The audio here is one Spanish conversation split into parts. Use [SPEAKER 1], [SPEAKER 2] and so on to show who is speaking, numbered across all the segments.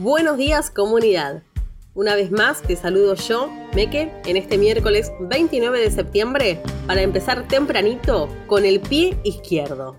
[SPEAKER 1] Buenos días comunidad. Una vez más te saludo yo, Meke, en este miércoles 29 de septiembre para empezar tempranito con el pie izquierdo.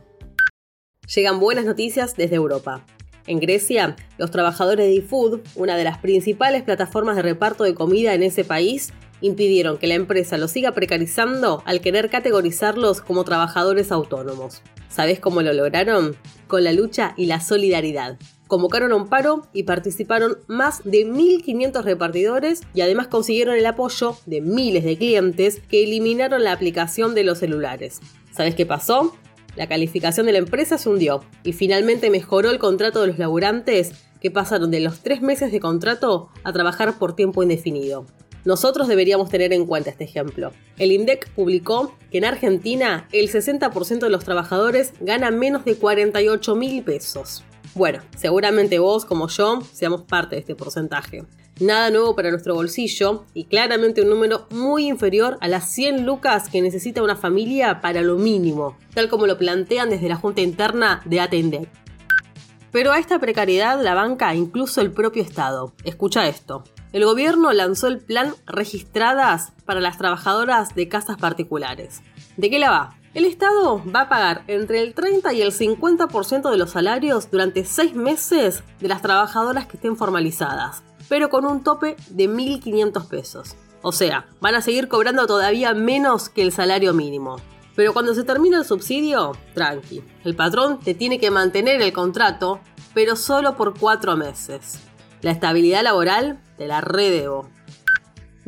[SPEAKER 1] Llegan buenas noticias desde Europa. En Grecia, los trabajadores de eFood, una de las principales plataformas de reparto de comida en ese país, impidieron que la empresa los siga precarizando al querer categorizarlos como trabajadores autónomos. ¿Sabes cómo lo lograron? Con la lucha y la solidaridad. Convocaron a un paro y participaron más de 1.500 repartidores y además consiguieron el apoyo de miles de clientes que eliminaron la aplicación de los celulares. ¿Sabes qué pasó? La calificación de la empresa se hundió y finalmente mejoró el contrato de los laburantes que pasaron de los tres meses de contrato a trabajar por tiempo indefinido. Nosotros deberíamos tener en cuenta este ejemplo. El INDEC publicó que en Argentina el 60% de los trabajadores gana menos de 48 mil pesos. Bueno, seguramente vos como yo seamos parte de este porcentaje. Nada nuevo para nuestro bolsillo y claramente un número muy inferior a las 100 lucas que necesita una familia para lo mínimo, tal como lo plantean desde la Junta Interna de ATENDEC. Pero a esta precariedad la banca incluso el propio Estado. Escucha esto el gobierno lanzó el plan Registradas para las trabajadoras de casas particulares. ¿De qué la va? El Estado va a pagar entre el 30 y el 50% de los salarios durante seis meses de las trabajadoras que estén formalizadas, pero con un tope de 1.500 pesos. O sea, van a seguir cobrando todavía menos que el salario mínimo. Pero cuando se termine el subsidio, tranqui, el patrón te tiene que mantener el contrato, pero solo por cuatro meses. La estabilidad laboral te la redebo.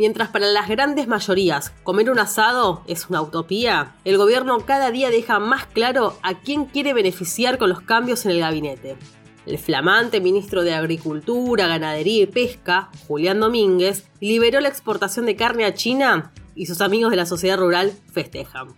[SPEAKER 1] Mientras para las grandes mayorías comer un asado es una utopía, el gobierno cada día deja más claro a quién quiere beneficiar con los cambios en el gabinete. El flamante ministro de Agricultura, Ganadería y Pesca, Julián Domínguez, liberó la exportación de carne a China y sus amigos de la sociedad rural festejan.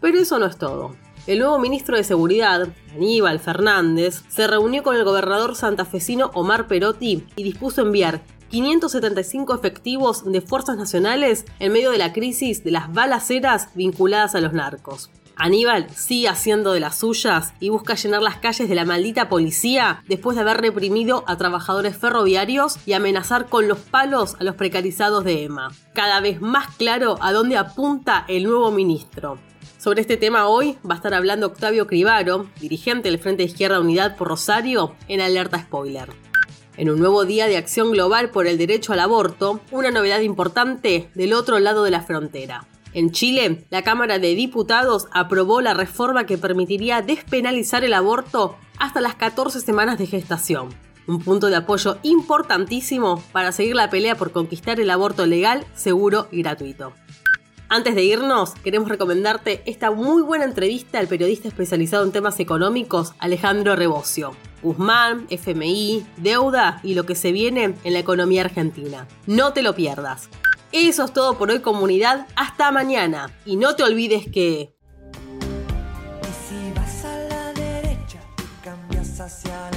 [SPEAKER 1] Pero eso no es todo. El nuevo ministro de Seguridad, Aníbal Fernández, se reunió con el gobernador santafesino Omar Perotti y dispuso enviar 575 efectivos de fuerzas nacionales en medio de la crisis de las balaceras vinculadas a los narcos. Aníbal sigue haciendo de las suyas y busca llenar las calles de la maldita policía después de haber reprimido a trabajadores ferroviarios y amenazar con los palos a los precarizados de EMA. Cada vez más claro a dónde apunta el nuevo ministro. Sobre este tema hoy va a estar hablando Octavio Cribaro, dirigente del Frente de Izquierda Unidad por Rosario, en Alerta Spoiler. En un nuevo día de acción global por el derecho al aborto, una novedad importante del otro lado de la frontera. En Chile, la Cámara de Diputados aprobó la reforma que permitiría despenalizar el aborto hasta las 14 semanas de gestación. Un punto de apoyo importantísimo para seguir la pelea por conquistar el aborto legal, seguro y gratuito. Antes de irnos, queremos recomendarte esta muy buena entrevista al periodista especializado en temas económicos, Alejandro Rebocio. Guzmán, FMI, deuda y lo que se viene en la economía argentina. No te lo pierdas. Eso es todo por hoy comunidad, hasta mañana. Y no te olvides que...
[SPEAKER 2] Y si vas a la derecha, cambias hacia.